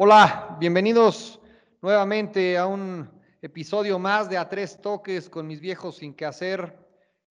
Hola, bienvenidos nuevamente a un episodio más de A Tres Toques con mis viejos sin que hacer.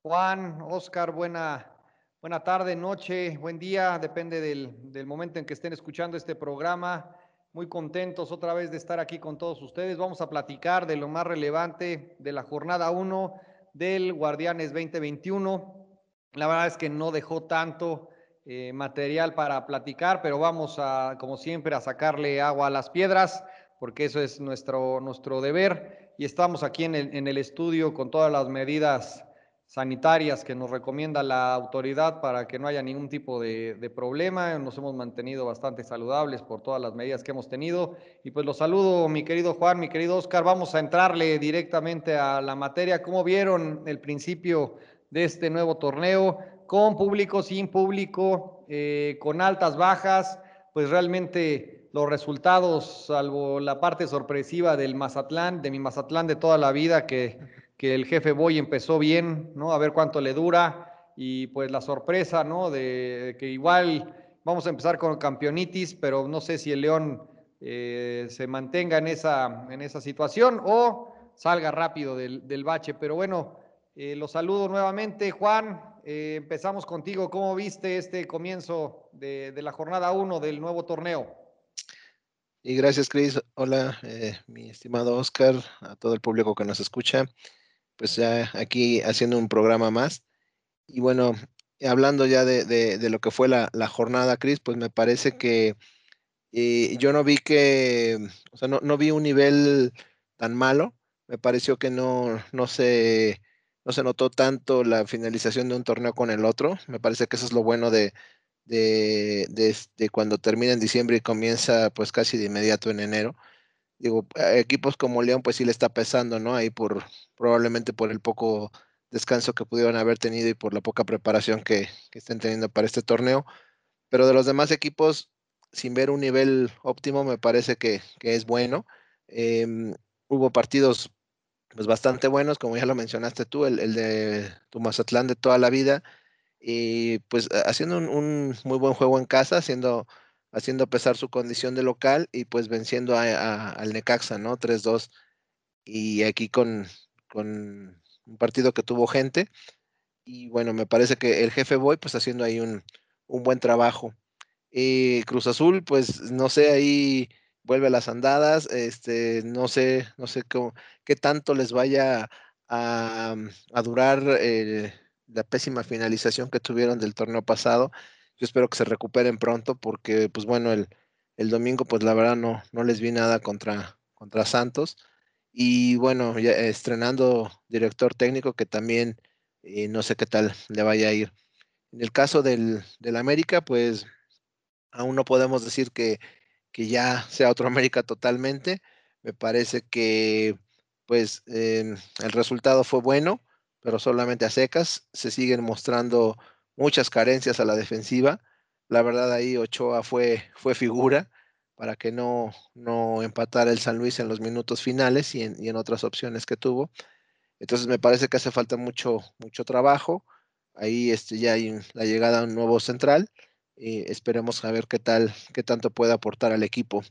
Juan, Oscar, buena, buena tarde, noche, buen día, depende del, del momento en que estén escuchando este programa. Muy contentos otra vez de estar aquí con todos ustedes. Vamos a platicar de lo más relevante de la jornada 1 del Guardianes 2021. La verdad es que no dejó tanto eh, material para platicar, pero vamos a, como siempre, a sacarle agua a las piedras, porque eso es nuestro, nuestro deber. Y estamos aquí en el, estudio con todas las medidas sanitarias que nos recomienda la autoridad para que no haya ningún tipo de, de, problema. Nos hemos mantenido bastante saludables por todas las medidas que hemos tenido. Y pues los saludo, mi querido Juan, mi querido Oscar. Vamos a entrarle directamente a la materia. ¿Cómo vieron el principio de este nuevo torneo? Con público, sin público, eh, con altas, bajas, pues realmente los resultados, salvo la parte sorpresiva del Mazatlán, de mi Mazatlán de toda la vida, que, que el jefe Boy empezó bien, ¿no? A ver cuánto le dura, y pues la sorpresa, ¿no? De que igual vamos a empezar con campeonitis, pero no sé si el León eh, se mantenga en esa, en esa situación o salga rápido del, del bache, pero bueno, eh, los saludo nuevamente, Juan, eh, empezamos contigo. ¿Cómo viste este comienzo de, de la jornada 1 del nuevo torneo? Y gracias, Cris. Hola, eh, mi estimado Oscar, a todo el público que nos escucha. Pues ya aquí haciendo un programa más. Y bueno, hablando ya de, de, lo que fue la, la jornada, Cris, pues me parece que eh, yo no vi que, o sea, no, no, vi un nivel tan malo. Me pareció que no, no se no se notó tanto la finalización de un torneo con el otro. Me parece que eso es lo bueno de, de, cuando termina en diciembre y comienza pues casi de inmediato en enero. Digo, equipos como León pues sí le está pesando, ¿no? Ahí por probablemente por el poco descanso que pudieron haber tenido y por la poca preparación que, que estén teniendo para este torneo. Pero de los demás equipos, sin ver un nivel óptimo, me parece que, que es bueno. Eh, hubo partidos pues bastante buenos, como ya lo mencionaste tú, el, el de tu Mazatlán de toda la vida, y pues haciendo un, muy buen juego en casa, haciendo, haciendo pesar su condición de local y pues venciendo a, al Necaxa, ¿no? 3-2, y aquí con, con un partido que tuvo gente, y bueno, me parece que el jefe Boy pues haciendo ahí un, un buen trabajo. Y Cruz Azul, pues no sé, ahí vuelve a las andadas, este, no sé, no sé qué tanto les vaya a, a durar eh, la pésima finalización que tuvieron del torneo pasado. Yo espero que se recuperen pronto porque, pues bueno, el, el domingo, pues la verdad no, no les vi nada contra, contra Santos. Y bueno, ya estrenando director técnico que también eh, no sé qué tal le vaya a ir. En el caso del, del América, pues aún no podemos decir que que ya sea otro América totalmente. Me parece que pues eh, el resultado fue bueno, pero solamente a secas. Se siguen mostrando muchas carencias a la defensiva. La verdad ahí Ochoa fue, fue figura para que no, no empatara el San Luis en los minutos finales y en, y en otras opciones que tuvo. Entonces me parece que hace falta mucho, mucho trabajo. Ahí este, ya hay la llegada a un nuevo central eh, esperemos a ver qué tal, qué tanto puede aportar al equipo.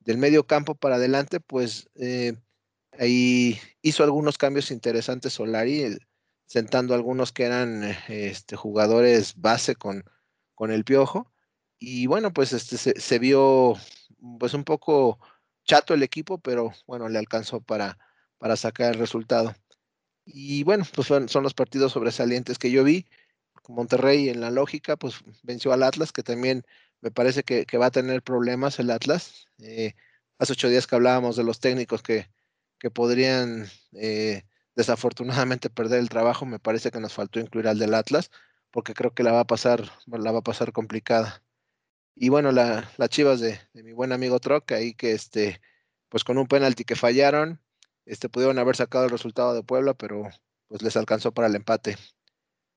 Del medio campo para adelante, pues eh, ahí hizo algunos cambios interesantes Solari, sentando algunos que eran este, jugadores base con, con el piojo. Y bueno, pues este, se, se, vio pues un poco chato el equipo, pero bueno, le alcanzó para, para sacar el resultado. Y bueno, pues son, son los partidos sobresalientes que yo vi. Monterrey en la lógica, pues venció al Atlas, que también me parece que, va a tener problemas el Atlas. Eh, hace ocho días que hablábamos de los técnicos que, que podrían eh, desafortunadamente perder el trabajo, me parece que nos faltó incluir al del Atlas, porque creo que la va a pasar, la va a pasar complicada. Y bueno, las la chivas de, de, mi buen amigo Troc, ahí que este, pues con un penalti que fallaron, este, pudieron haber sacado el resultado de Puebla, pero pues les alcanzó para el empate.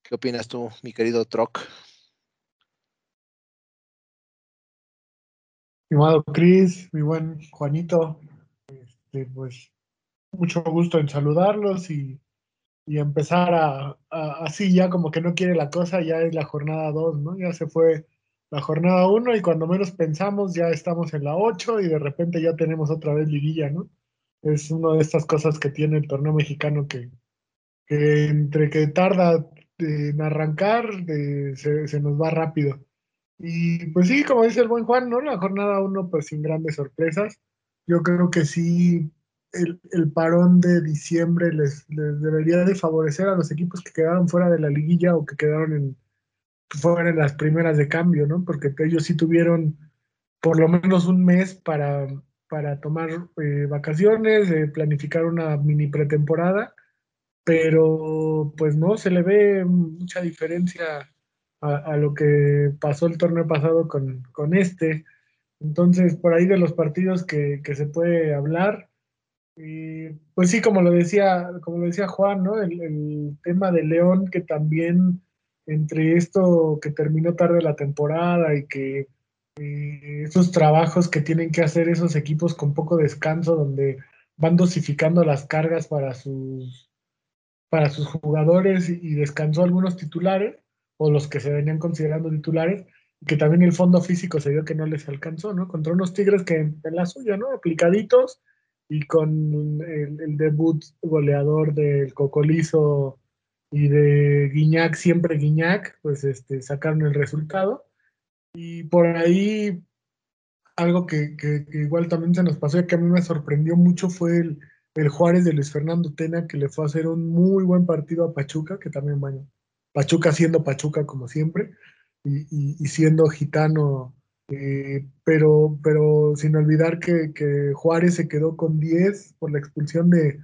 ¿Qué opinas tú, mi querido Troc? Estimado Cris, mi buen Juanito, este, pues mucho gusto en saludarlos y, y empezar a, así ya como que no quiere la cosa, ya es la jornada 2, ¿no? Ya se fue la jornada 1 y cuando menos pensamos ya estamos en la 8 y de repente ya tenemos otra vez liguilla, ¿no? Es una de estas cosas que tiene el torneo mexicano que entre que tarda en arrancar, se, se, nos va rápido. Y pues sí, como dice el buen Juan, ¿no? La jornada 1 pues sin grandes sorpresas. Yo creo que sí el, el, parón de diciembre les, les, debería de favorecer a los equipos que quedaron fuera de la liguilla o que quedaron en fuera en las primeras de cambio, ¿no? Porque ellos sí tuvieron por lo menos un mes para, para tomar eh, vacaciones, eh, planificar una mini pretemporada, pero pues no se le ve mucha diferencia a, lo que pasó el torneo pasado con, con este. Entonces, por ahí de los partidos que, que se puede hablar, pues sí, como lo decía, como lo decía Juan, ¿no? El, el, tema de León, que también entre esto que terminó tarde la temporada y que esos trabajos que tienen que hacer esos equipos con poco descanso, donde van dosificando las cargas para sus, para sus jugadores y descansó algunos titulares, o los que se venían considerando titulares, que también el fondo físico se vio que no les alcanzó, ¿no? Contra unos Tigres que en la suya, ¿no? Aplicaditos y con el, debut goleador del Cocolizo y de Guiñac, siempre Guiñac, pues este, sacaron el resultado. Y por ahí, algo que, que, que, igual también se nos pasó y que a mí me sorprendió mucho fue el, el, Juárez de Luis Fernando Tena, que le fue a hacer un muy buen partido a Pachuca, que también, bueno, Pachuca siendo Pachuca como siempre, y, siendo gitano eh, pero, pero sin olvidar que, que, Juárez se quedó con 10 por la expulsión de,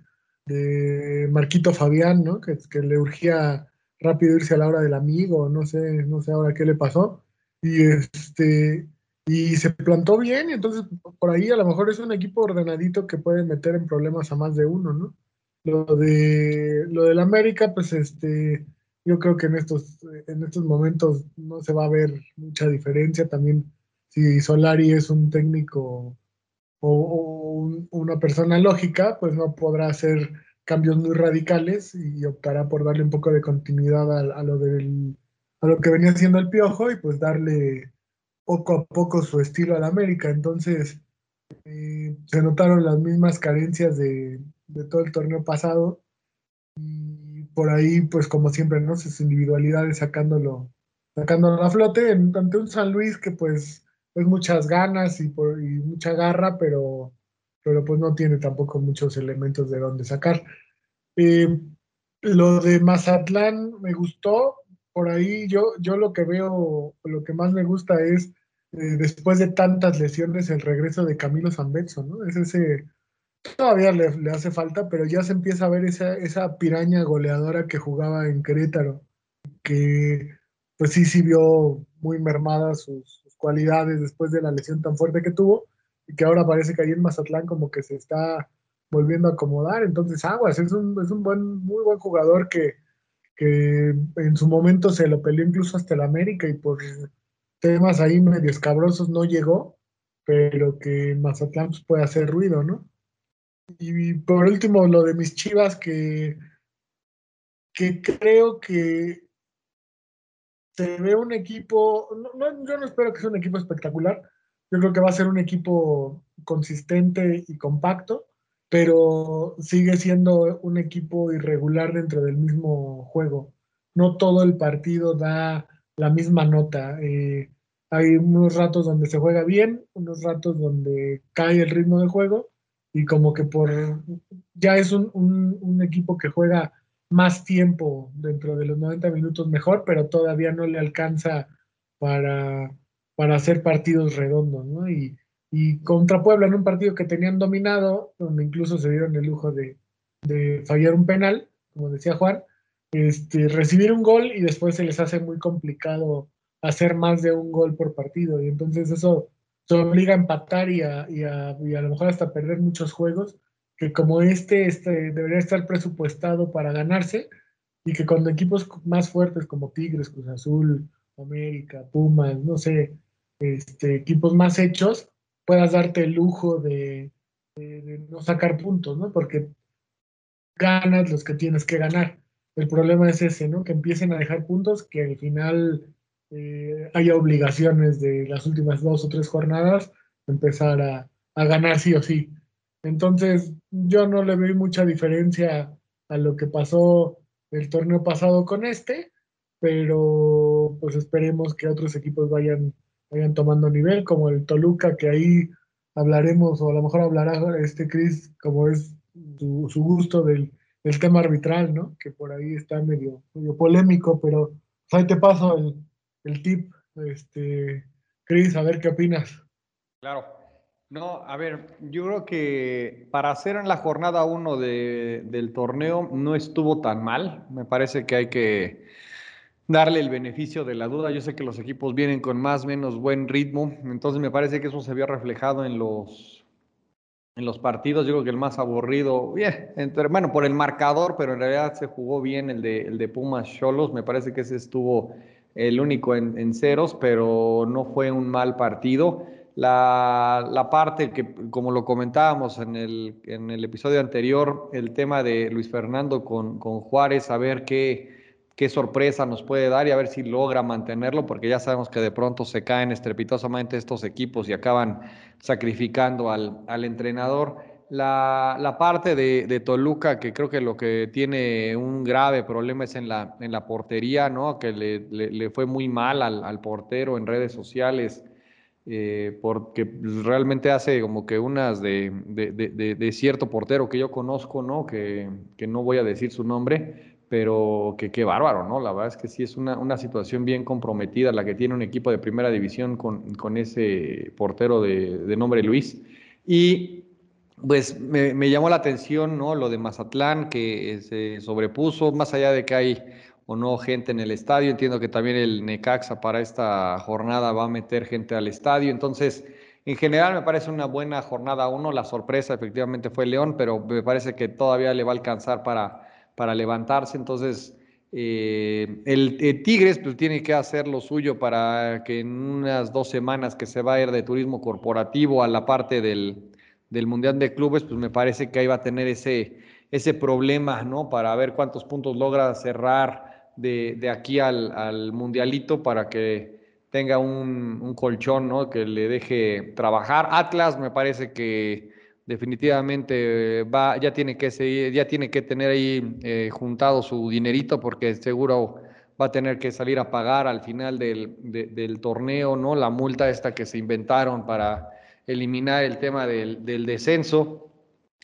de Marquito Fabián, ¿no? Que, que, le urgía rápido irse a la hora del amigo, no sé, no sé ahora qué le pasó. Y este y se plantó bien, y entonces por ahí a lo mejor es un equipo ordenadito que puede meter en problemas a más de uno, ¿no? Lo de lo del América, pues este, yo creo que en estos, en estos momentos no se va a ver mucha diferencia. También si Solari es un técnico o, o un, una persona lógica, pues no podrá hacer cambios muy radicales y optará por darle un poco de continuidad a, lo del, a lo que venía haciendo el Piojo y pues darle poco a poco su estilo al América. Entonces, eh, se notaron las mismas carencias de, de, todo el torneo pasado y por ahí, pues como siempre, ¿no? Sus individualidades sacándolo, sacándolo a flote ante un San Luis que pues es muchas ganas y, por, y mucha garra, pero, pero pues no tiene tampoco muchos elementos de dónde sacar. Eh, lo de Mazatlán me gustó, por ahí yo, yo lo que veo, lo que más me gusta es, eh, después de tantas lesiones, el regreso de Camilo Zambetso, ¿no? Es ese, todavía le, le, hace falta, pero ya se empieza a ver esa, esa piraña goleadora que jugaba en Querétaro, que pues sí, sí vio muy mermadas sus, cualidades después de la lesión tan fuerte que tuvo y que ahora parece que ahí en Mazatlán como que se está volviendo a acomodar. Entonces, Aguas es un, es un buen, muy buen jugador que, que en su momento se lo peleó incluso hasta el América y por temas ahí medio escabrosos no llegó, pero que Mazatlán pues, puede hacer ruido, ¿no? Y por último, lo de mis chivas, que, que creo que se ve un equipo, no, no, yo no espero que sea un equipo espectacular, yo creo que va a ser un equipo consistente y compacto, pero sigue siendo un equipo irregular dentro del mismo juego. No todo el partido da la misma nota. Eh, hay unos ratos donde se juega bien, unos ratos donde cae el ritmo de juego y como que por ya es un, un, equipo que juega más tiempo dentro de los 90 minutos mejor, pero todavía no le alcanza para, para hacer partidos redondos, ¿no? Y, y, contra Puebla en un partido que tenían dominado, donde incluso se dieron el lujo de, de fallar un penal, como decía Juan, este, recibir un gol y después se les hace muy complicado hacer más de un gol por partido. Y entonces eso se obliga a empatar y a, y a, y a lo mejor hasta perder muchos juegos que como este, este debería estar presupuestado para ganarse y que con equipos más fuertes como Tigres, Cruz Azul, América, Pumas, no sé, este, equipos más hechos, puedas darte el lujo de, de, no sacar puntos, ¿no? Porque ganas los que tienes que ganar. El problema es ese, ¿no? Que empiecen a dejar puntos que al final eh, haya obligaciones de las últimas dos o tres jornadas, empezar a, a ganar sí o sí. Entonces, yo no le veo mucha diferencia a lo que pasó el torneo pasado con este, pero pues esperemos que otros equipos vayan, vayan tomando nivel, como el Toluca, que ahí hablaremos, o a lo mejor hablará este Chris, como es su, gusto del, tema arbitral, ¿no? Que por ahí está medio, medio polémico, pero ahí te paso el, el tip, este, Chris, a ver qué opinas. Claro. No, a ver, yo creo que para hacer en la jornada 1 de, del torneo no estuvo tan mal. Me parece que hay que darle el beneficio de la duda. Yo sé que los equipos vienen con más o menos buen ritmo, entonces me parece que eso se vio reflejado en los, en los partidos. Yo creo que el más aburrido, bien, entre, bueno, por el marcador, pero en realidad se jugó bien el de, el de Pumas Cholos. Me parece que ese estuvo el único en, en ceros, pero no fue un mal partido. La, parte que, como lo comentábamos en el, en el, episodio anterior, el tema de Luis Fernando con, con, Juárez, a ver qué, qué sorpresa nos puede dar y a ver si logra mantenerlo, porque ya sabemos que de pronto se caen estrepitosamente estos equipos y acaban sacrificando al, al entrenador. La, la, parte de, de, Toluca, que creo que lo que tiene un grave problema es en la, en la portería, ¿no? Que le, le, le fue muy mal al, al portero en redes sociales eh, porque realmente hace como que unas de, de, cierto portero que yo conozco, ¿no? Que, que, no voy a decir su nombre, pero que qué bárbaro, ¿no? La verdad es que sí es una, una, situación bien comprometida la que tiene un equipo de primera división con, con ese portero de, nombre Luis. Y pues me, me, llamó la atención, ¿no? Lo de Mazatlán, que se sobrepuso, más allá de que hay o no gente en el estadio. Entiendo que también el Necaxa para esta jornada va a meter gente al estadio. Entonces, en general me parece una buena jornada uno. La sorpresa efectivamente fue León, pero me parece que todavía le va a alcanzar para, para levantarse. Entonces, eh, el, Tigres pues, tiene que hacer lo suyo para que en unas dos semanas que se va a ir de turismo corporativo a la parte del, del Mundial de Clubes, pues me parece que ahí va a tener ese, ese problema, ¿no? Para ver cuántos puntos logra cerrar de, aquí al, mundialito para que tenga un, colchón, ¿no? Que le deje trabajar. Atlas me parece que definitivamente va, ya tiene que seguir, ya tiene que tener ahí eh, juntado su dinerito porque seguro va a tener que salir a pagar al final del, del, torneo, ¿no? La multa esta que se inventaron para eliminar el tema del, del descenso.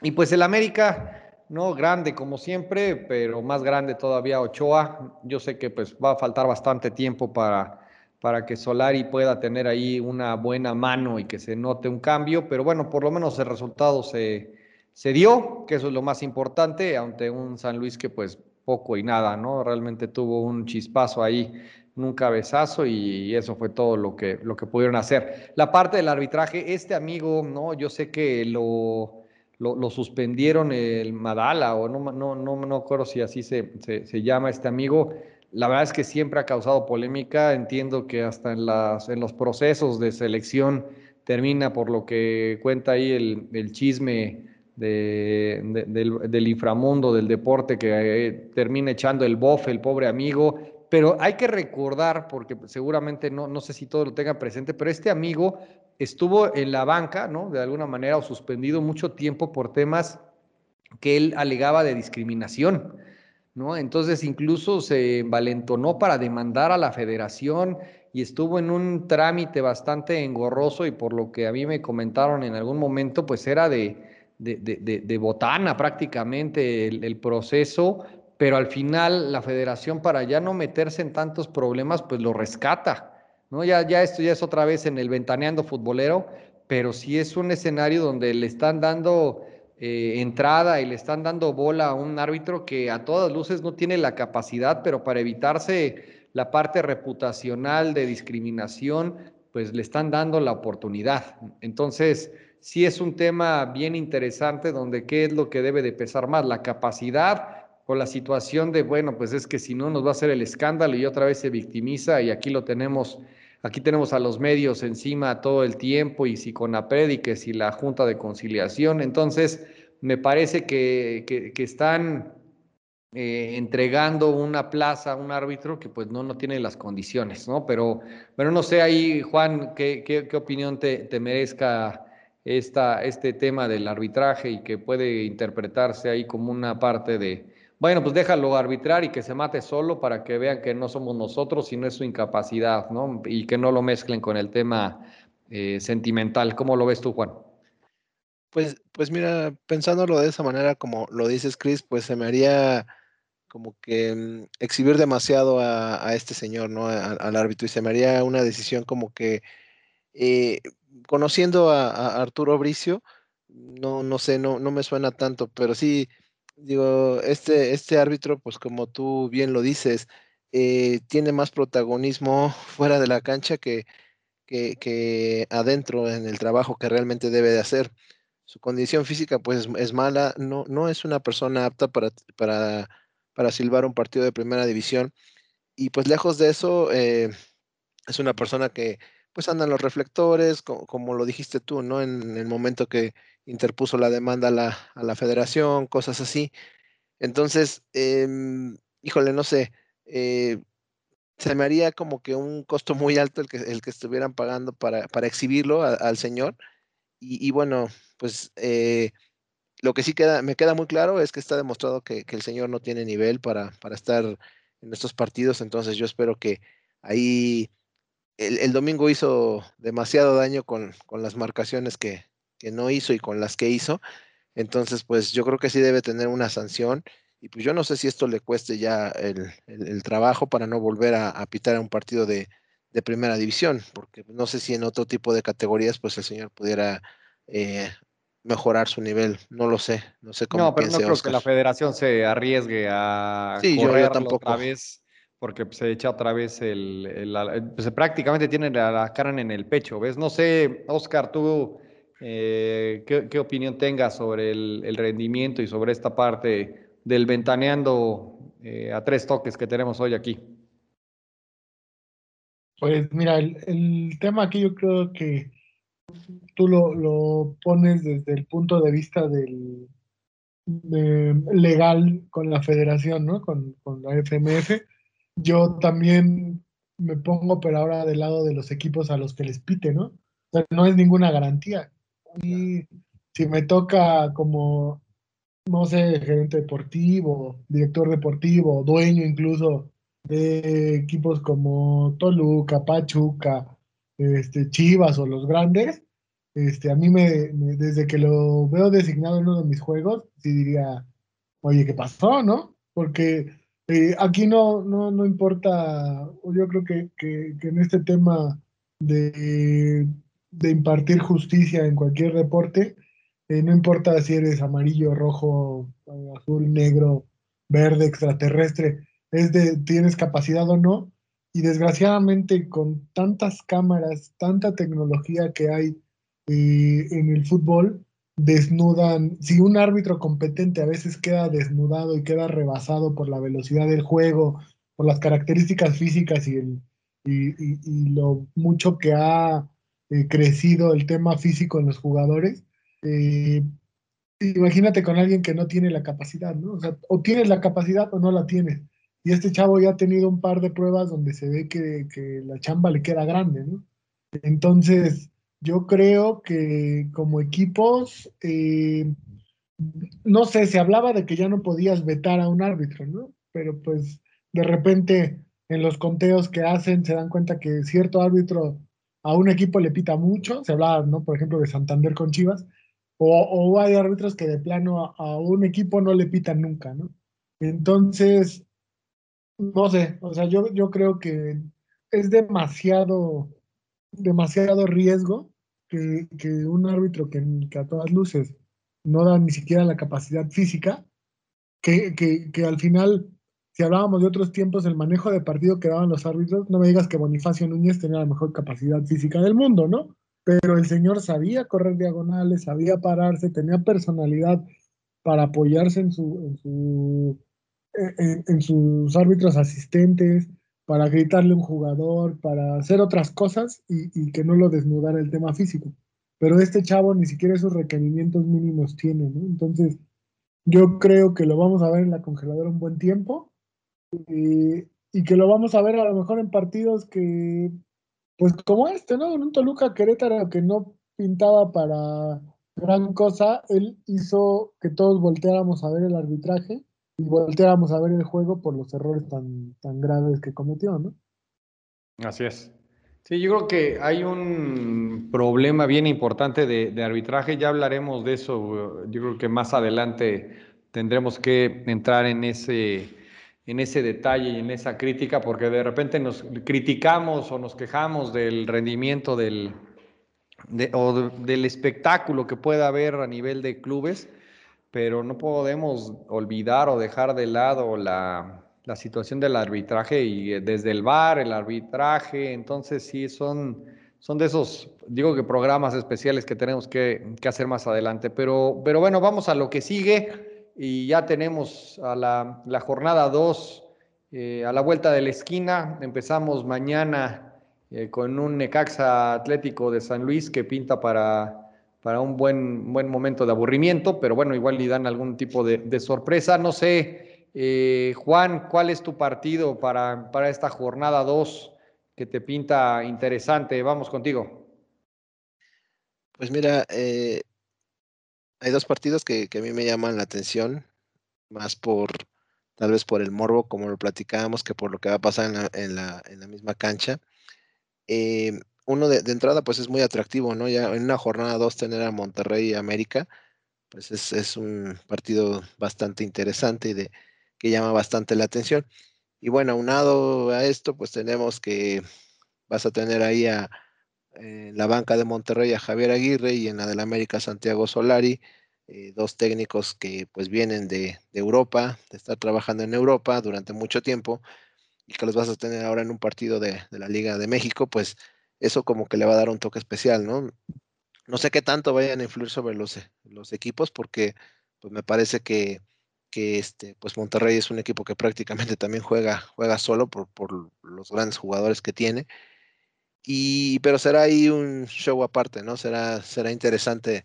Y pues el América, no grande como siempre, pero más grande todavía Ochoa. Yo sé que pues va a faltar bastante tiempo para, para que Solari pueda tener ahí una buena mano y que se note un cambio, pero bueno, por lo menos el resultado se, se dio, que eso es lo más importante, ante un San Luis que pues poco y nada, ¿no? Realmente tuvo un chispazo ahí, un cabezazo y eso fue todo lo que, lo que pudieron hacer. La parte del arbitraje, este amigo, ¿no? Yo sé que lo lo, suspendieron el Madala, o no, no, no, no acuerdo si así se, se, llama este amigo. La verdad es que siempre ha causado polémica. Entiendo que hasta en, los procesos de selección termina por lo que cuenta ahí el, chisme de, del, inframundo del deporte que eh, termina echando el bofe, el pobre amigo. Pero hay que recordar, porque seguramente no, no sé si todo lo tengan presente, pero este amigo estuvo en la banca, ¿no? De alguna manera, o suspendido mucho tiempo por temas que él alegaba de discriminación, ¿no? Entonces incluso se valentonó para demandar a la federación y estuvo en un trámite bastante engorroso y por lo que a mí me comentaron en algún momento, pues era de, de, botana prácticamente el, el proceso, pero al final la federación para ya no meterse en tantos problemas, pues lo rescata ¿no? Ya, ya esto ya es otra vez en el ventaneando futbolero, pero sí es un escenario donde le están dando eh, entrada y le están dando bola a un árbitro que a todas luces no tiene la capacidad, pero para evitarse la parte reputacional de discriminación, pues le están dando la oportunidad. Entonces, sí es un tema bien interesante donde qué es lo que debe de pesar más, la capacidad con la situación de, bueno, pues es que si no nos va a hacer el escándalo y otra vez se victimiza y aquí lo tenemos, aquí tenemos a los medios encima todo el tiempo y si con la y si la Junta de Conciliación, entonces me parece que, que, están eh, entregando una plaza a un árbitro que pues no, no tiene las condiciones, ¿no? Pero, pero no sé ahí, Juan, qué, qué, opinión te, te merezca esta, este tema del arbitraje y que puede interpretarse ahí como una parte de, bueno, pues déjalo arbitrar y que se mate solo para que vean que no somos nosotros, sino es su incapacidad, ¿no? Y que no lo mezclen con el tema eh, sentimental. ¿Cómo lo ves tú, Juan? Pues, pues mira, pensándolo de esa manera, como lo dices, Chris, pues se me haría como que mm, exhibir demasiado a, este señor, ¿no? al árbitro, y se me haría una decisión como que, eh, conociendo a, Arturo Bricio, no, no sé, no, no me suena tanto, pero sí, digo, este, este árbitro, pues como tú bien lo dices, eh, tiene más protagonismo fuera de la cancha que, que, adentro en el trabajo que realmente debe de hacer. Su condición física pues es mala, no, no es una persona apta para, para, para silbar un partido de primera división y pues lejos de eso eh, es una persona que pues andan los reflectores, como, lo dijiste tú, ¿no? En, el momento que interpuso la demanda a la, a la federación, cosas así. Entonces, em, híjole, no sé, eh, se me haría como que un costo muy alto el que, el que estuvieran pagando para, para exhibirlo al señor. Y, bueno, pues eh, lo que sí queda, me queda muy claro es que está demostrado que, que el señor no tiene nivel para, para, estar en estos partidos. Entonces yo espero que ahí el, domingo hizo demasiado daño con, con las marcaciones que, que, no hizo y con las que hizo. Entonces, pues yo creo que sí debe tener una sanción. Y pues yo no sé si esto le cueste ya el, el, trabajo para no volver a, a pitar a un partido de, de, primera división, porque no sé si en otro tipo de categorías pues el señor pudiera eh, mejorar su nivel. No lo sé, no sé cómo. No, pero no creo que la federación se arriesgue a sí, yo, tampoco. otra vez porque se echa otra vez el, pues prácticamente tiene la, cara en el pecho, ¿ves? No sé, Oscar, tú eh, ¿qué, opinión tengas sobre el, rendimiento y sobre esta parte del ventaneando eh, a tres toques que tenemos hoy aquí. Pues mira, el, tema aquí yo creo que tú lo, pones desde el punto de vista del legal con la federación, ¿no? Con, con la FMF yo también me pongo, pero ahora del lado de los equipos a los que les pite, ¿no? O sea, no es ninguna garantía. Y si me toca como, no sé, gerente deportivo, director deportivo, dueño incluso de equipos como Toluca, Pachuca, este, Chivas o los grandes, este, a mí me, desde que lo veo designado en uno de mis juegos, sí diría, oye, ¿qué pasó, no? Porque eh, aquí no, no, no importa, yo creo que, que, en este tema de, de, impartir justicia en cualquier deporte, eh, no importa si eres amarillo, rojo, azul, negro, verde, extraterrestre, es de tienes capacidad o no. Y desgraciadamente con tantas cámaras, tanta tecnología que hay eh, en el fútbol, desnudan, si un árbitro competente a veces queda desnudado y queda rebasado por la velocidad del juego, por las características físicas y, el, y, lo mucho que ha eh, crecido el tema físico en los jugadores, eh, imagínate con alguien que no tiene la capacidad, ¿no? O o tienes la capacidad o no la tienes. Y este chavo ya ha tenido un par de pruebas donde se ve que, que la chamba le queda grande, ¿no? Entonces, yo creo que como equipos, eh, no sé, se hablaba de que ya no podías vetar a un árbitro, ¿no? Pero pues de repente en los conteos que hacen se dan cuenta que cierto árbitro a un equipo le pita mucho, se hablaba, ¿no? Por ejemplo, de Santander con Chivas, o, hay árbitros que de plano a, un equipo no le pitan nunca, ¿no? Entonces, no sé, o sea, yo, yo creo que es demasiado, demasiado riesgo que, un árbitro que, a todas luces no da ni siquiera la capacidad física, que, que, al final, si hablábamos de otros tiempos, el manejo de partido que daban los árbitros, no me digas que Bonifacio Núñez tenía la mejor capacidad física del mundo, ¿no? Pero el señor sabía correr diagonales, sabía pararse, tenía personalidad para apoyarse en, su, en, su, en sus árbitros asistentes, para gritarle a un jugador, para hacer otras cosas y, que no lo desnudara el tema físico. Pero este chavo ni siquiera esos requerimientos mínimos tiene, ¿no? Entonces, Yo creo que lo vamos a ver en la congeladora un buen tiempo y, y que lo vamos a ver a lo mejor en partidos que, pues como este, ¿no? En un Toluca Querétaro que no pintaba para gran cosa, él hizo que todos volteáramos a ver el arbitraje y volteáramos a ver el juego por los errores tan, tan graves que cometió, ¿no? Así es. Sí, yo creo que hay un problema bien importante de, arbitraje, ya hablaremos de eso, yo creo que más adelante tendremos que entrar en ese, en ese detalle y en esa crítica, porque de repente nos criticamos o nos quejamos del rendimiento del, o del espectáculo que pueda haber a nivel de clubes, pero no podemos olvidar o dejar de lado la, la situación del arbitraje y eh, desde el bar, el arbitraje, entonces sí son, son de esos, digo que programas especiales que tenemos que, hacer más adelante, pero, pero bueno, vamos a lo que sigue y ya tenemos a la, la jornada 2 eh, a la vuelta de la esquina, empezamos mañana eh, con un Necaxa Atlético de San Luis que pinta para, para un buen, buen momento de aburrimiento, pero bueno, igual le dan algún tipo de, de sorpresa, no sé. Eh, Juan, ¿cuál es tu partido para, para esta jornada 2 que te pinta interesante? Vamos contigo. Pues mira, eh, hay dos partidos que, a mí me llaman la atención, más por tal vez por el morbo, como lo platicábamos, que por lo que va a pasar en la, misma cancha. Eh, uno de, entrada, pues es muy atractivo, ¿no? Ya en una jornada 2 tener a Monterrey y América, pues es, es un partido bastante interesante y de, que llama bastante la atención. Y bueno, aunado a esto, pues tenemos que vas a tener ahí a en la banca de Monterrey a Javier Aguirre y en la del América Santiago Solari, eh, dos técnicos que pues vienen de, Europa, de estar trabajando en Europa durante mucho tiempo y que los vas a tener ahora en un partido de, la Liga de México, pues eso como que le va a dar un toque especial, ¿no? No sé qué tanto vayan a influir sobre los, los equipos porque pues me parece que que este, pues Monterrey es un equipo que prácticamente también juega, juega solo por, por los grandes jugadores que tiene. Y, pero será ahí un show aparte, ¿no? Será, será interesante,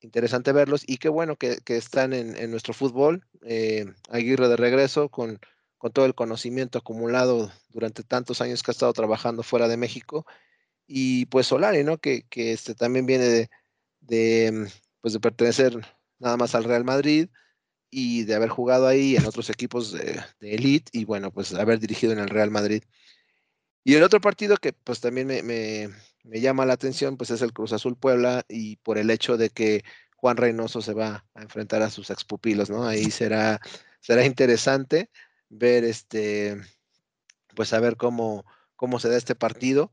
interesante verlos. Y qué bueno que, que están en, en, nuestro fútbol. Eh, Aguirre de regreso con, con todo el conocimiento acumulado durante tantos años que ha estado trabajando fuera de México. Y pues Solari, ¿no? Que, que este, también viene de, de, pues de pertenecer nada más al Real Madrid y de haber jugado ahí en otros equipos de, elite y bueno, pues haber dirigido en el Real Madrid. Y el otro partido que pues también me, me, llama la atención pues es el Cruz Azul Puebla y por el hecho de que Juan Reynoso se va a enfrentar a sus expupilos, ¿no? Ahí será, será interesante ver este, pues a cómo, cómo se da este partido,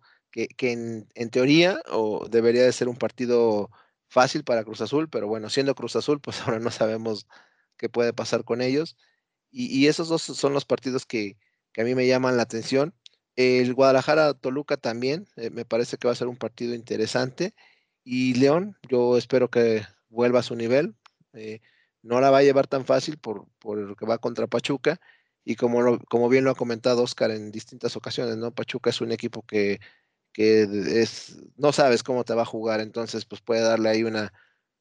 que, en, teoría o debería de ser un partido fácil para Cruz Azul, pero bueno, siendo Cruz Azul, pues ahora no sabemos qué puede pasar con ellos. Y, esos dos son los partidos que, a mí me llaman la atención. El Guadalajara-Toluca también, eh, me parece que va a ser un partido interesante. Y León, yo espero que vuelva a su nivel. Eh, no la va a llevar tan fácil por, por lo que va contra Pachuca. Y como, como bien lo ha comentado Oscar en distintas ocasiones, ¿no? Pachuca es un equipo que, que es, no sabes cómo te va a jugar, entonces pues puede darle ahí una,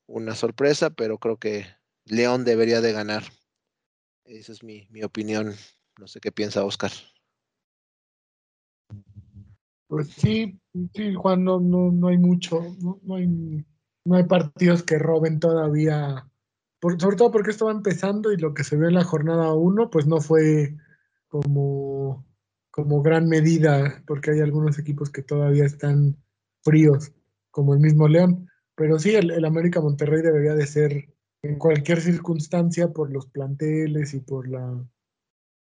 una sorpresa, pero creo que León debería de ganar. Esa es mi, opinión. No sé qué piensa Oscar. Pues sí, sí, Juan, no, no, no hay mucho, no, hay, no hay partidos que roben todavía, sobre todo porque esto va empezando y lo que se ve en la jornada 1, pues no fue como, como gran medida, porque hay algunos equipos que todavía están fríos, como el mismo León, pero sí, el, el América Monterrey debería de ser en cualquier circunstancia por los planteles y por la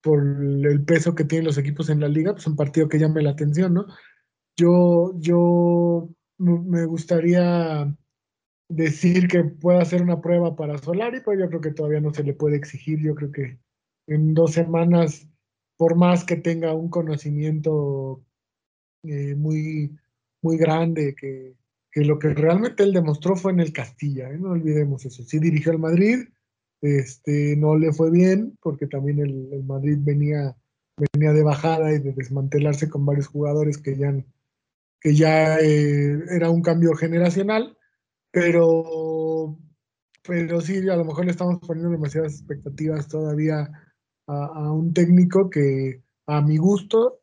por el peso que tienen los equipos en la liga, pues un partido que llame la atención, ¿no? Yo, yo me gustaría decir que pueda hacer una prueba para Solari, pero yo creo que todavía no se le puede exigir. Yo creo que en dos semanas, por más que tenga un conocimiento eh, muy, muy grande, que, lo que realmente él demostró fue en el Castilla, ¿eh? no olvidemos eso. Sí dirigió al Madrid, este, no le fue bien, porque también el, Madrid venía, venía de bajada y de desmantelarse con varios jugadores que ya, que ya eh, era un cambio generacional, pero pero sí, a lo mejor le estamos poniendo demasiadas expectativas todavía a, un técnico que a mi gusto,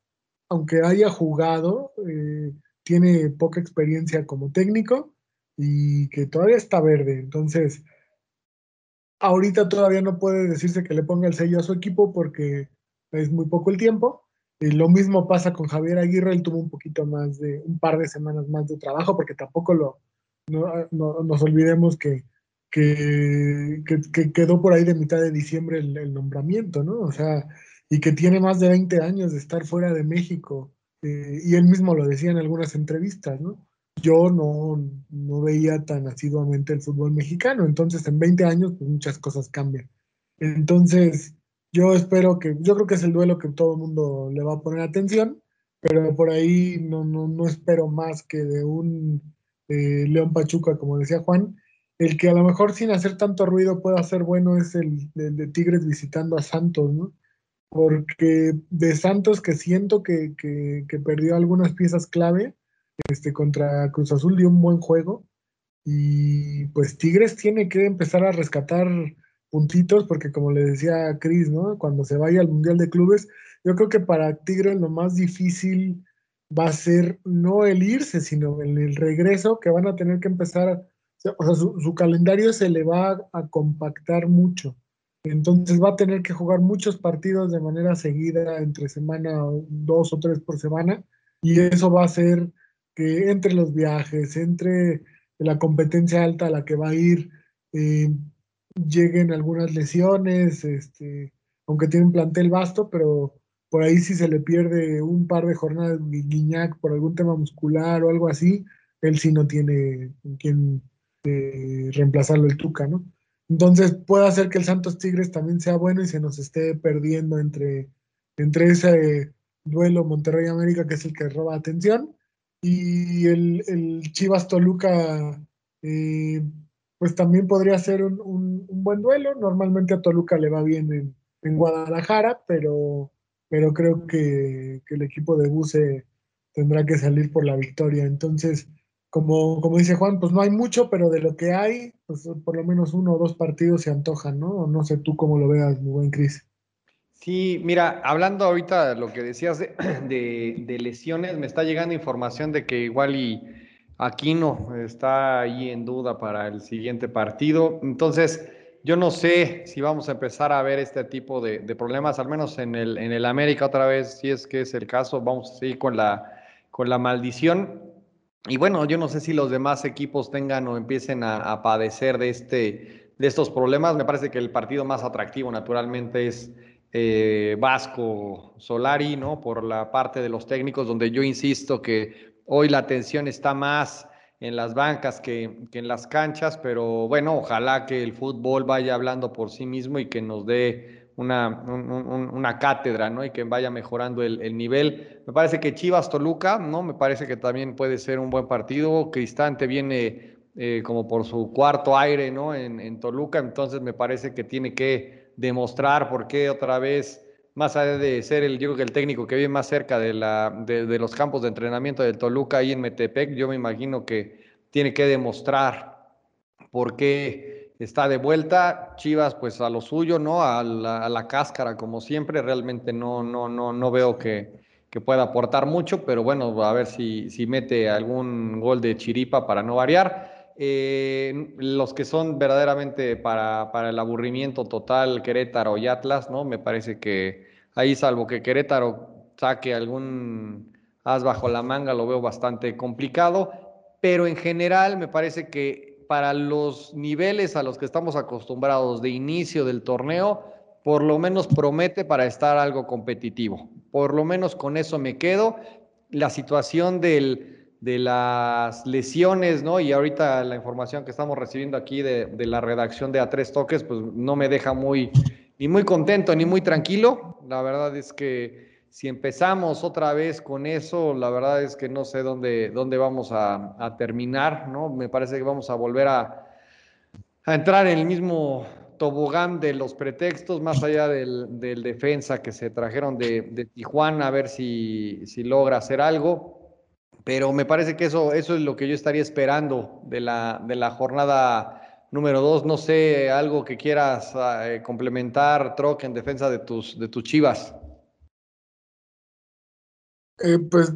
aunque haya jugado, eh, tiene poca experiencia como técnico y que todavía está verde. Entonces, ahorita todavía no puede decirse que le ponga el sello a su equipo porque es muy poco el tiempo. Y lo mismo pasa con Javier Aguirre, él tuvo un poquito más de, un par de semanas más de trabajo, porque tampoco lo, no, nos olvidemos que, que, quedó por ahí de mitad de diciembre el, nombramiento, ¿no? O sea, y que tiene más de 20 años de estar fuera de México. Eh, y él mismo lo decía en algunas entrevistas, ¿no? Yo no, no veía tan asiduamente el fútbol mexicano, entonces en 20 años pues muchas cosas cambian. Entonces, yo espero que, yo creo que es el duelo que todo el mundo le va a poner atención, pero por ahí no, no, no espero más que de un eh, León Pachuca, como decía Juan. El que a lo mejor sin hacer tanto ruido pueda ser bueno es el, de Tigres visitando a Santos, ¿no? Porque de Santos que siento que, que, perdió algunas piezas clave, este, contra Cruz Azul dio un buen juego. Y pues Tigres tiene que empezar a rescatar puntitos, porque como le decía Cris, ¿no? Cuando se vaya al Mundial de Clubes, yo creo que para Tigres lo más difícil va a ser no el irse, sino el, el regreso, que van a tener que empezar, o sea, su, calendario se le va a, compactar mucho. Entonces va a tener que jugar muchos partidos de manera seguida, entre semana, dos o tres por semana, y eso va a hacer que entre los viajes, entre la competencia alta a la que va a ir, eh, lleguen algunas lesiones, este, aunque tiene un plantel vasto, pero por ahí si se le pierde un par de jornadas Guiñac por algún tema muscular o algo así, él sí no tiene quien eh, reemplazarlo el Tuca, ¿no? Entonces puede hacer que el Santos Tigres también sea bueno y se nos esté perdiendo entre, entre ese duelo Monterrey América, que es el que roba atención, y el, el Chivas Toluca eh, pues también podría ser un, buen duelo. Normalmente a Toluca le va bien en, Guadalajara, pero, pero creo que, el equipo de Buse tendrá que salir por la victoria. Entonces, como, como dice Juan, pues no hay mucho, pero de lo que hay, pues por lo menos uno o dos partidos se antojan, ¿no? No sé tú cómo lo veas, mi buen Cris. Sí, mira, hablando ahorita de lo que decías de, de lesiones, me está llegando información de que igual y Aquino está ahí en duda para el siguiente partido. Entonces, yo no sé si vamos a empezar a ver este tipo de, problemas, al menos en el, en el América otra vez, si es que es el caso, vamos a seguir con la, con la maldición. Y bueno, yo no sé si los demás equipos tengan o empiecen a, padecer de, este, de estos problemas. Me parece que el partido más atractivo naturalmente es eh, Vasco Solari, ¿no? Por la parte de los técnicos, donde yo insisto que Hoy la atención está más en las bancas que, en las canchas, pero bueno, ojalá que el fútbol vaya hablando por sí mismo y que nos dé una, una cátedra, ¿no? Y que vaya mejorando el, nivel. Me parece que Chivas Toluca, ¿no? Me parece que también puede ser un buen partido. Cristante viene eh, como por su cuarto aire, ¿no? En, Toluca, entonces me parece que tiene que demostrar por qué otra vez más allá de ser el, yo que el técnico que vive más cerca de, de, los campos de entrenamiento del Toluca ahí en Metepec, yo me imagino que tiene que demostrar por qué está de vuelta. Chivas, pues a lo suyo, ¿no? A la, cáscara, como siempre. Realmente no, no, no, no veo que, que, pueda aportar mucho, pero bueno, a ver si, si mete algún gol de chiripa para no variar. Eh, los que son verdaderamente para, para, el aburrimiento total, Querétaro y Atlas, ¿no? Me parece que ahí, salvo que Querétaro saque algún as bajo la manga, lo veo bastante complicado, pero en general me parece que para los niveles a los que estamos acostumbrados de inicio del torneo, por lo menos promete para estar algo competitivo. Por lo menos con eso me quedo. La situación de las lesiones, ¿no? Y ahorita la información que estamos recibiendo aquí de, la redacción de A Tres Toques, pues no me deja ni muy contento ni muy tranquilo. La verdad es que si empezamos otra vez con eso, la verdad es que no sé dónde, dónde vamos a, terminar, ¿no? Me parece que vamos a volver a, entrar en el mismo tobogán de los pretextos, más allá del, defensa que se trajeron de, de, Tijuana, a ver si, si logra hacer algo. Pero me parece que eso, eso es lo que yo estaría esperando de la, de la jornada Número dos, no sé, algo que quieras eh, complementar, Troc, en defensa de tus, de tus chivas. Eh, pues,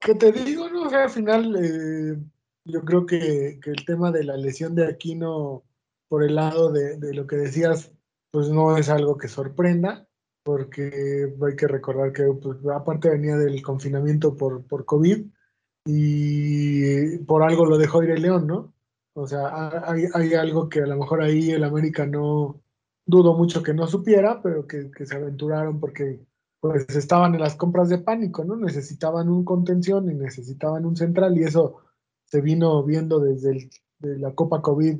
¿qué te digo? No? al final, eh, yo creo que, el tema de la lesión de Aquino, por el lado de, lo que decías, pues no es algo que sorprenda, porque hay que recordar que pues, aparte venía del confinamiento por, por COVID y por algo lo dejó ir el León, ¿no? O sea, hay, hay algo que a lo mejor ahí el América no dudo mucho que no supiera, pero que se aventuraron porque pues estaban en las compras de pánico, ¿no? Necesitaban un contención y necesitaban un central y eso se vino viendo desde la Copa COVID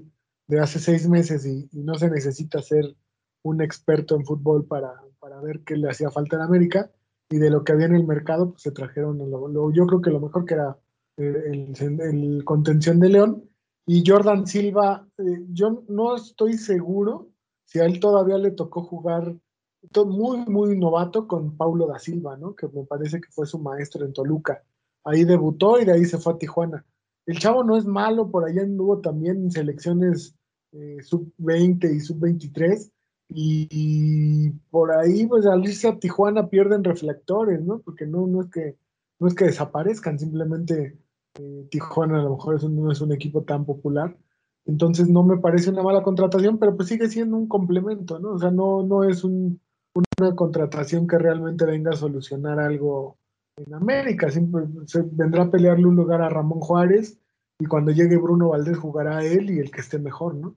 de hace seis meses y, no se necesita ser un experto en fútbol para, para, ver qué le hacía falta en América y de lo que había en el mercado, pues se trajeron, yo creo que lo mejor que era eh, el, contención de León y Jordan Silva, eh, yo no estoy seguro si a él todavía le tocó jugar muy, muy novato con Paulo da Silva, ¿no? Que me parece que fue su maestro en Toluca. Ahí debutó y de ahí se fue a Tijuana. El chavo no es malo, por allá anduvo también en selecciones eh, sub-20 y sub-23. Y, por ahí, pues al irse a Tijuana pierden reflectores, ¿no? Porque no, no, es, que, no es que desaparezcan, simplemente eh, Tijuana a lo mejor es no es un equipo tan popular. Entonces no me parece una mala contratación, pero pues sigue siendo un complemento, ¿no? O sea, no, no es un, una contratación que realmente venga a solucionar algo en América. Siempre se vendrá a pelearle un lugar a Ramón Juárez y cuando llegue Bruno Valdés jugará a él y el que esté mejor, ¿no?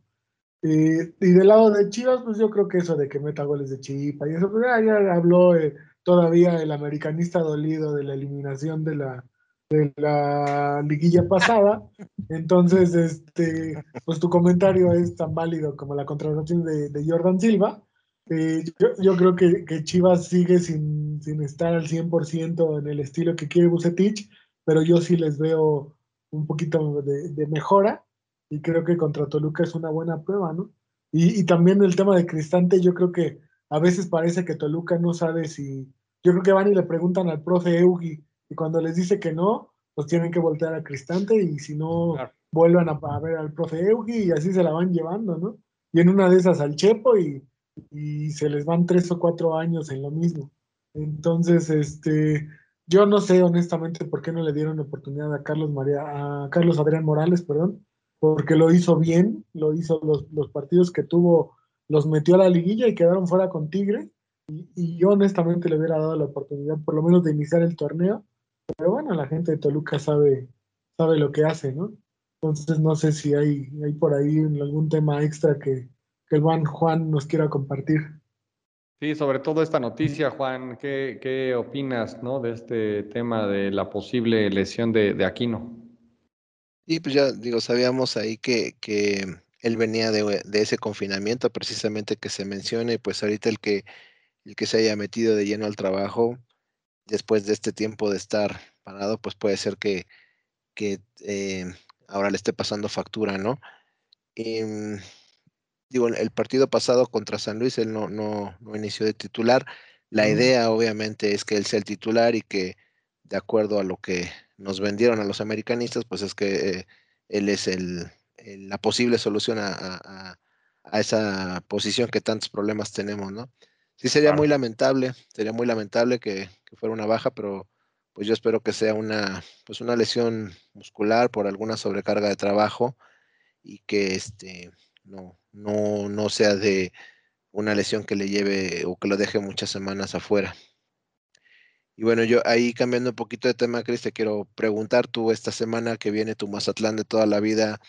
Eh, y del lado de Chivas, pues yo creo que eso de que meta goles de chipa y eso, pues ya, habló eh, todavía el americanista dolido de la eliminación de la, de la liguilla pasada. Entonces, este, pues tu comentario es tan válido como la contratación de, de Jordan Silva. Eh, yo, creo que, Chivas sigue sin, sin, estar al 100% en el estilo que quiere Bucetich, pero yo sí les veo un poquito de, mejora y creo que contra Toluca es una buena prueba, ¿no? Y, también el tema de Cristante, yo creo que a veces parece que Toluca no sabe si... Yo creo que van y le preguntan al profe Eugi y cuando les dice que no, pues tienen que voltear a Cristante y si no, vuelvan a, a ver al profe Eugi y así se la van llevando, ¿no? Y en una de esas al Chepo y y se les van tres o cuatro años en lo mismo. Entonces, este, yo no sé honestamente por qué no le dieron oportunidad a Carlos María, a Carlos Adrián Morales, perdón, porque lo hizo bien, lo hizo los, los partidos que tuvo, los metió a la liguilla y quedaron fuera con Tigre. Y, yo honestamente le hubiera dado la oportunidad por lo menos de iniciar el torneo. Pero bueno, la gente de Toluca sabe, sabe lo que hace, ¿no? Entonces no sé si hay, hay por ahí algún tema extra que, que el buen Juan nos quiera compartir. Sí, sobre todo esta noticia, Juan, ¿qué, qué opinas ¿no? de este tema de la posible lesión de, de Aquino? Y pues ya digo, sabíamos ahí que, que él venía de, de, ese confinamiento precisamente que se menciona y pues ahorita el que, el que se haya metido de lleno al trabajo después de este tiempo de estar parado, pues puede ser que, que eh, ahora le esté pasando factura, ¿no? Y, em, digo, el partido pasado contra San Luis él no, no, no inició de titular. La idea obviamente es que él sea el titular y que de acuerdo a lo que nos vendieron a los americanistas, pues es que eh, él es el, la posible solución a, esa posición que tantos problemas tenemos, ¿no? Sí sería muy lamentable, sería muy lamentable que, que, fuera una baja, pero pues yo espero que sea una, pues una lesión muscular por alguna sobrecarga de trabajo y que este no, no, no sea de una lesión que le lleve o que lo deje muchas semanas afuera. Y bueno, yo ahí cambiando un poquito de tema, Cris, te quiero preguntar, tú esta semana que viene tu Mazatlán de toda la vida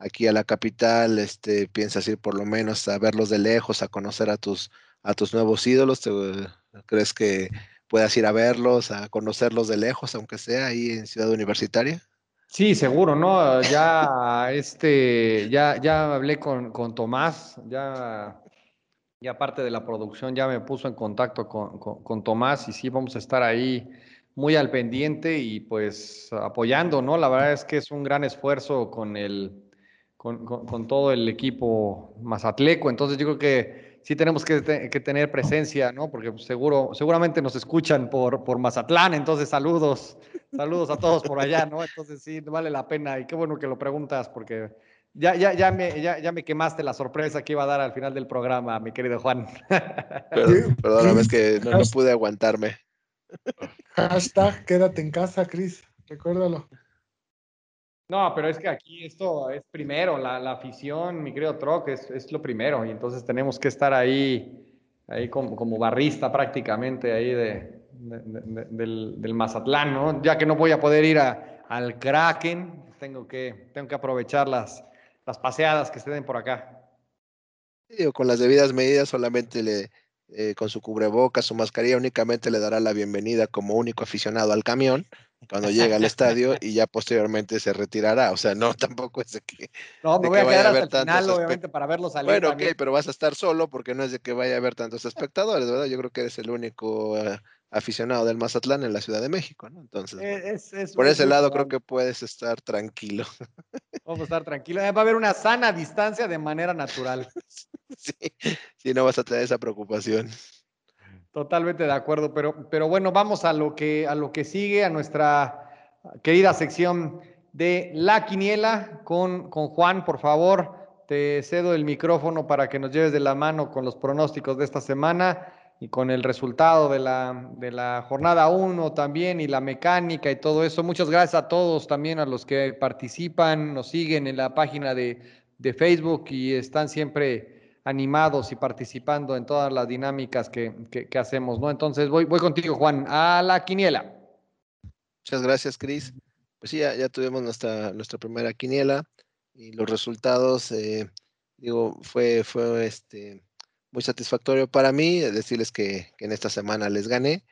aquí a la capital, este, piensas ir por lo menos a verlos de lejos, a conocer a tus, a tus nuevos ídolos, ¿crees que puedas ir a verlos, a conocerlos de lejos, aunque sea ahí en Ciudad Universitaria? Sí, seguro, ¿no? Ya, este, ya, ya hablé con, con Tomás, ya, ya parte de la producción ya me puso en contacto con, con, Tomás y sí, vamos a estar ahí muy al pendiente y pues apoyando, ¿no? La verdad es que es un gran esfuerzo con el, con, todo el equipo mazatleco, entonces yo creo que sí tenemos que, que tener presencia, ¿no? Porque seguro, seguramente nos escuchan por, por Mazatlán, entonces saludos Saludos a todos por allá, ¿no? Entonces sí, vale la pena y qué bueno que lo preguntas porque Ya, ya, ya, me, ya, ya me quemaste la sorpresa que iba a dar al final del programa, mi querido Juan. Perdón, perdóname, es que no, no pude aguantarme. Hashtag quédate en casa, Cris. Recuérdalo. No, pero es que aquí esto es primero, la, la afición, mi querido Troc, es, es, lo primero. Y entonces tenemos que estar ahí, ahí como, como barrista prácticamente ahí de, de, de, del, del, Mazatlán, ¿no? Ya que no voy a poder ir a, al Kraken, tengo que, tengo que aprovechar las, las paseadas que se den por acá. Digo, con las debidas medidas solamente le, eh, con su cubreboca, su mascarilla, únicamente le dará la bienvenida como único aficionado al camión cuando llega al estadio y ya posteriormente se retirará. O sea, no, tampoco es de que. No, me voy a quedar hasta el final, obviamente, para verlo salir. Bueno, también. ok, pero vas a estar solo porque no es de que vaya a haber tantos espectadores, ¿verdad? Yo creo que eres el único uh, aficionado del Mazatlán en la Ciudad de México, ¿no? Entonces, es, es, por ese lado creo que puedes estar tranquilo. Vamos a estar tranquilos. Va a haber una sana distancia de manera natural. sí, sí, no vas a tener esa preocupación. Totalmente de acuerdo, pero, pero bueno, vamos a lo, que, a lo que sigue, a nuestra querida sección de La Quiniela con, con Juan, por favor. Te cedo el micrófono para que nos lleves de la mano con los pronósticos de esta semana y con el resultado de la, de la jornada 1 también y la mecánica y todo eso. Muchas gracias a todos también, a los que participan, nos siguen en la página de, de Facebook y están siempre animados y participando en todas las dinámicas que, que, hacemos, ¿no? Entonces voy, voy contigo, Juan, a la quiniela. Muchas gracias, Cris. Pues sí, ya, ya, tuvimos nuestra, nuestra primera quiniela y los resultados, eh, digo, fue, fue este, muy satisfactorio para mí decirles que, que, en esta semana les gané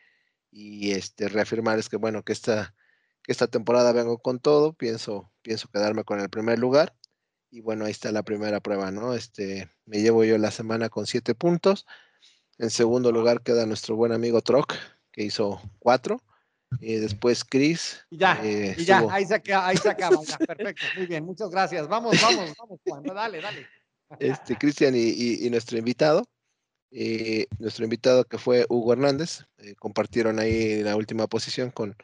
y este, reafirmarles que, bueno, que esta, que esta temporada vengo con todo, pienso, pienso quedarme con el primer lugar y bueno, ahí está la primera prueba, ¿no? Este, me llevo yo la semana con siete puntos. En segundo lugar queda nuestro buen amigo Troc, que hizo cuatro. Y después Chris. Y ya, eh, y ya, ahí se, acaba, ahí se acaba. Ya, perfecto, muy bien, muchas gracias. Vamos, vamos, vamos, Juan, dale, dale. Este, Cristian y, y, y, nuestro invitado. Eh, nuestro invitado que fue Hugo Hernández, eh, compartieron ahí la última posición con,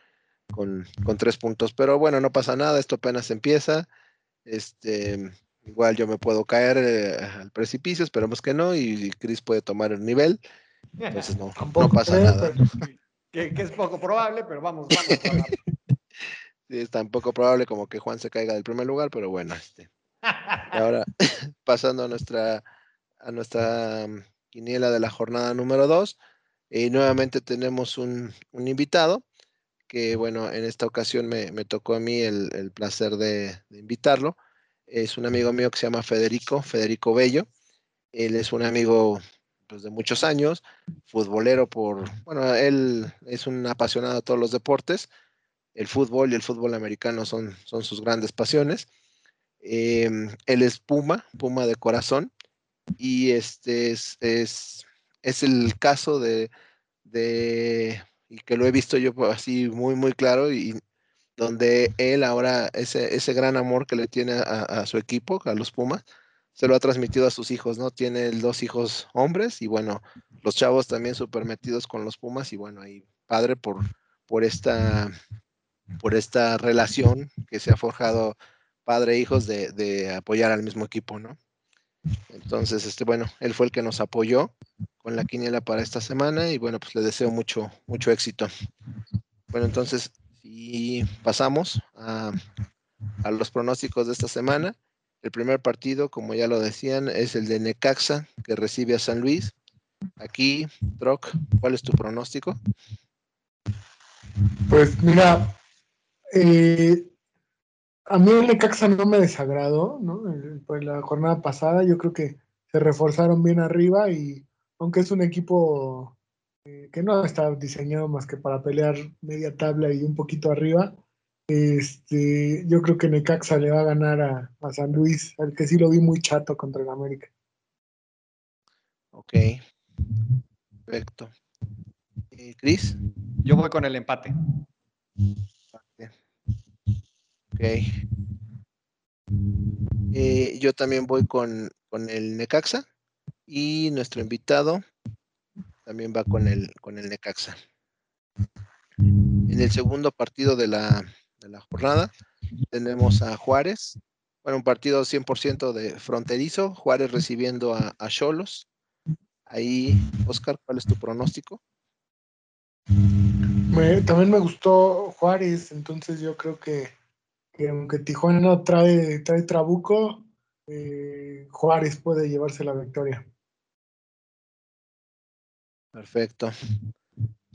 con, con tres puntos. Pero bueno, no pasa nada, esto apenas empieza. Este, igual yo me puedo caer eh, al precipicio, esperemos que no, y, y Chris puede tomar el nivel. Entonces no, no pasa nada. Que, que, es poco probable, pero vamos, vamos. sí, es tan poco probable como que Juan se caiga del primer lugar, pero bueno, este. Y ahora, pasando a nuestra, a nuestra mm, quiniela de la jornada número 2, y nuevamente tenemos un, un invitado que bueno, en esta ocasión me, me tocó a mí el, el placer de, de, invitarlo. Es un amigo mío que se llama Federico, Federico Bello. Él es un amigo pues, de muchos años, futbolero por, bueno, él es un apasionado de todos los deportes. El fútbol y el fútbol americano son, son sus grandes pasiones. Eh, él es Puma, Puma de corazón, y este es, es, es el caso de, de y que lo he visto yo así muy, muy claro y donde él ahora, ese, ese gran amor que le tiene a, a, su equipo, a los Pumas, se lo ha transmitido a sus hijos, ¿no? Tiene dos hijos hombres y bueno, los chavos también súper metidos con los Pumas y bueno, ahí padre por, por, esta, por esta relación que se ha forjado padre e hijos de, de apoyar al mismo equipo, ¿no? Entonces, este, bueno, él fue el que nos apoyó con la quiniela para esta semana y bueno, pues le deseo mucho, mucho éxito. Bueno, entonces, si pasamos a, a los pronósticos de esta semana, el primer partido, como ya lo decían, es el de Necaxa, que recibe a San Luis. Aquí, Troc, ¿cuál es tu pronóstico? Pues mira, eh, a mí el Necaxa no me desagradó, ¿no? Pues la jornada pasada yo creo que se reforzaron bien arriba y aunque es un equipo eh, que no está diseñado más que para pelear media tabla y un poquito arriba, este, yo creo que Necaxa le va a ganar a, a San Luis, al que sí lo vi muy chato contra el América. Ok, perfecto. ¿Y Cris? Yo voy con el empate. Ok. Eh, yo también voy con, con, el Necaxa y nuestro invitado también va con el, con el Necaxa. En el segundo partido de la, de la jornada tenemos a Juárez, bueno, un partido 100% de fronterizo, Juárez recibiendo a Cholos. Ahí, Oscar, ¿cuál es tu pronóstico? también me gustó Juárez, entonces yo creo que, aunque Tijuana trae, trae trabuco, eh, Juárez puede llevarse la victoria. Perfecto.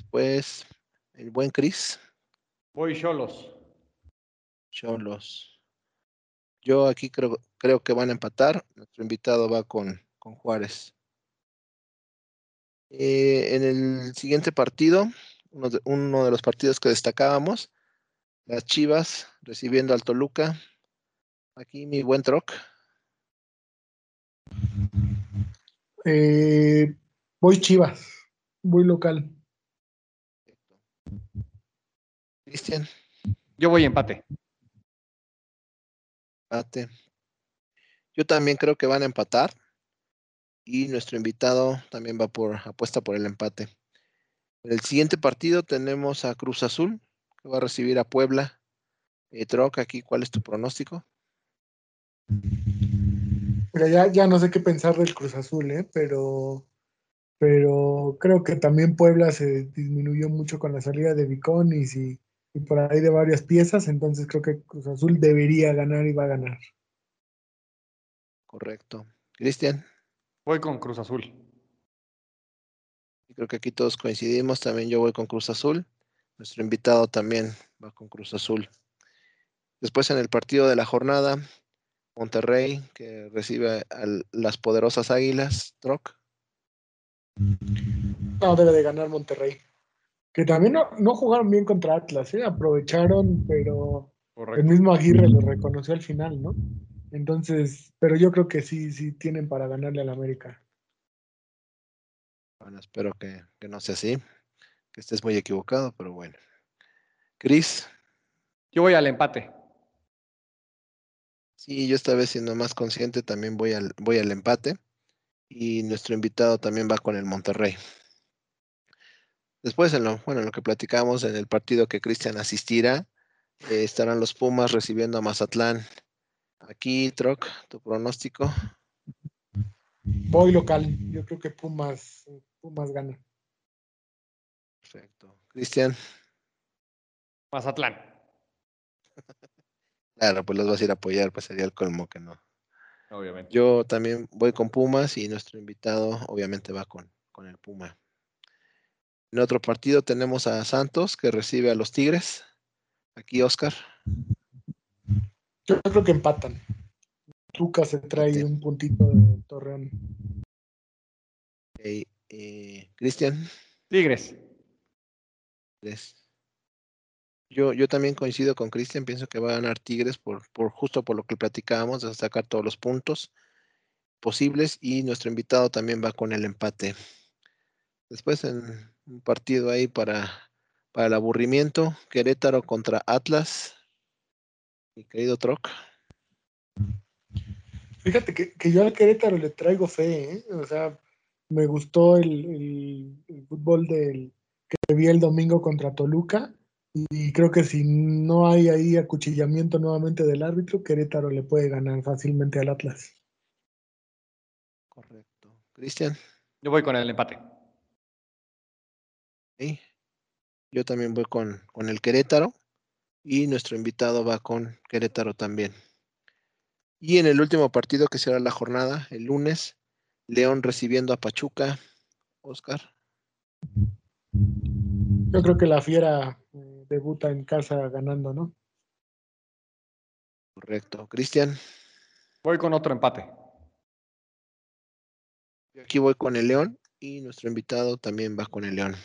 Pues el buen Cris. Voy Cholos. Cholos. Yo aquí creo, creo que van a empatar. Nuestro invitado va con, con Juárez. Eh, en el siguiente partido, uno de, uno de, los partidos que destacábamos, las Chivas recibiendo al Toluca. Aquí mi buen troc. Eh, voy Chivas, voy local. Cristian. Yo voy empate. Empate. Yo también creo que van a empatar. Y nuestro invitado también va por apuesta por el empate. En el siguiente partido tenemos a Cruz Azul, que va a recibir a Puebla. Eh, Troc, aquí, ¿cuál es tu pronóstico? Mira, ya, ya no sé qué pensar del Cruz Azul, ¿eh? pero, pero creo que también Puebla se disminuyó mucho con la salida de Viconis y, y por ahí de varias piezas, entonces creo que Cruz Azul debería ganar y va a ganar. Correcto. Cristian. Voy con Cruz Azul. Creo que aquí todos coincidimos. También yo voy con Cruz Azul. Nuestro invitado también va con Cruz Azul. Después en el partido de la jornada, Monterrey, que recibe a las poderosas Águilas, Troc. No, debe de ganar Monterrey. Que también no, jugaron bien contra Atlas, ¿eh? aprovecharon, pero el mismo Aguirre lo reconoció al final, ¿no? Entonces, pero yo creo que sí, sí tienen para ganarle al América. Bueno, espero que, no sea así, que estés muy equivocado, pero bueno. Cris. Yo voy al empate. Sí, yo esta vez siendo más consciente también voy al, voy al empate. Y nuestro invitado también va con el Monterrey. Después, en lo, bueno, en lo que platicamos en el partido que Cristian asistirá, eh, estarán los Pumas recibiendo a Mazatlán Aquí, Troc, tu pronóstico. Voy local. Yo creo que Pumas, Pumas gana. Perfecto. Cristian. Mazatlán. claro, pues los vas a ir a apoyar, pues sería el colmo que no. Obviamente. Yo también voy con Pumas y nuestro invitado obviamente va con, con el Puma. En otro partido tenemos a Santos que recibe a los Tigres. Aquí, Oscar. Yo creo que empatan. Tuca se trae un puntito de Torreón. Eh, Cristian. Tigres. Yo, yo también coincido con Cristian, pienso que va a ganar Tigres por, por justo por lo que platicábamos, de sacar todos los puntos posibles y nuestro invitado también va con el empate. Después en un partido ahí para, para el aburrimiento, Querétaro contra Atlas, mi querido Troc. Fíjate que, yo al Querétaro le traigo fe, ¿eh? o sea, me gustó el, fútbol del, que vi el domingo contra Toluca y creo que si no hay ahí acuchillamiento nuevamente del árbitro, Querétaro le puede ganar fácilmente al Atlas. Correcto. Cristian. Yo voy con el empate. Sí. Yo también voy con, con el Querétaro y nuestro invitado va con Querétaro también. Y en el último partido que será la jornada, el lunes, León recibiendo a Pachuca. Oscar. Yo creo que la Fiera eh, debuta en casa ganando, ¿no? Correcto. Cristian. Voy con otro empate. aquí voy con el León y nuestro invitado también va con el León.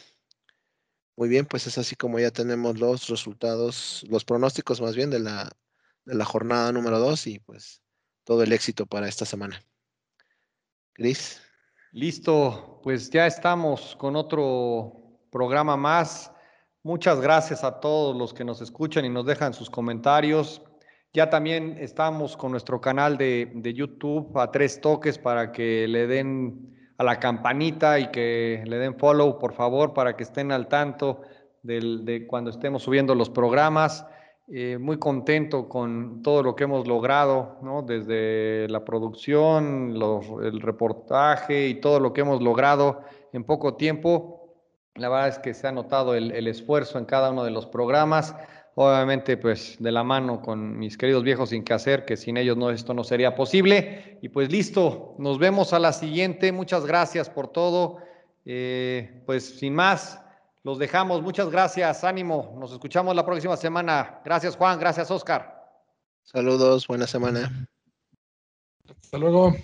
Muy bien, pues es así como ya tenemos los resultados, los pronósticos más bien de la, de la jornada número dos y pues todo el éxito para esta semana. Cris. Listo, pues ya estamos con otro programa más. Muchas gracias a todos los que nos escuchan y nos dejan sus comentarios. Ya también estamos con nuestro canal de, de YouTube a tres toques para que le den a la campanita y que le den follow, por favor, para que estén al tanto de cuando estemos subiendo los programas. eh, muy contento con todo lo que hemos logrado, ¿no? Desde la producción, el reportaje y todo lo que hemos logrado en poco tiempo. La verdad es que se ha notado el, el esfuerzo en cada uno de los programas. Obviamente, pues de la mano con mis queridos viejos sin que hacer, que sin ellos no, esto no sería posible. Y pues listo, nos vemos a la siguiente. Muchas gracias por todo. Eh, pues sin más, los dejamos. Muchas gracias. Ánimo. Nos escuchamos la próxima semana. Gracias, Juan. Gracias, Oscar. Saludos. Buena semana. Hasta luego.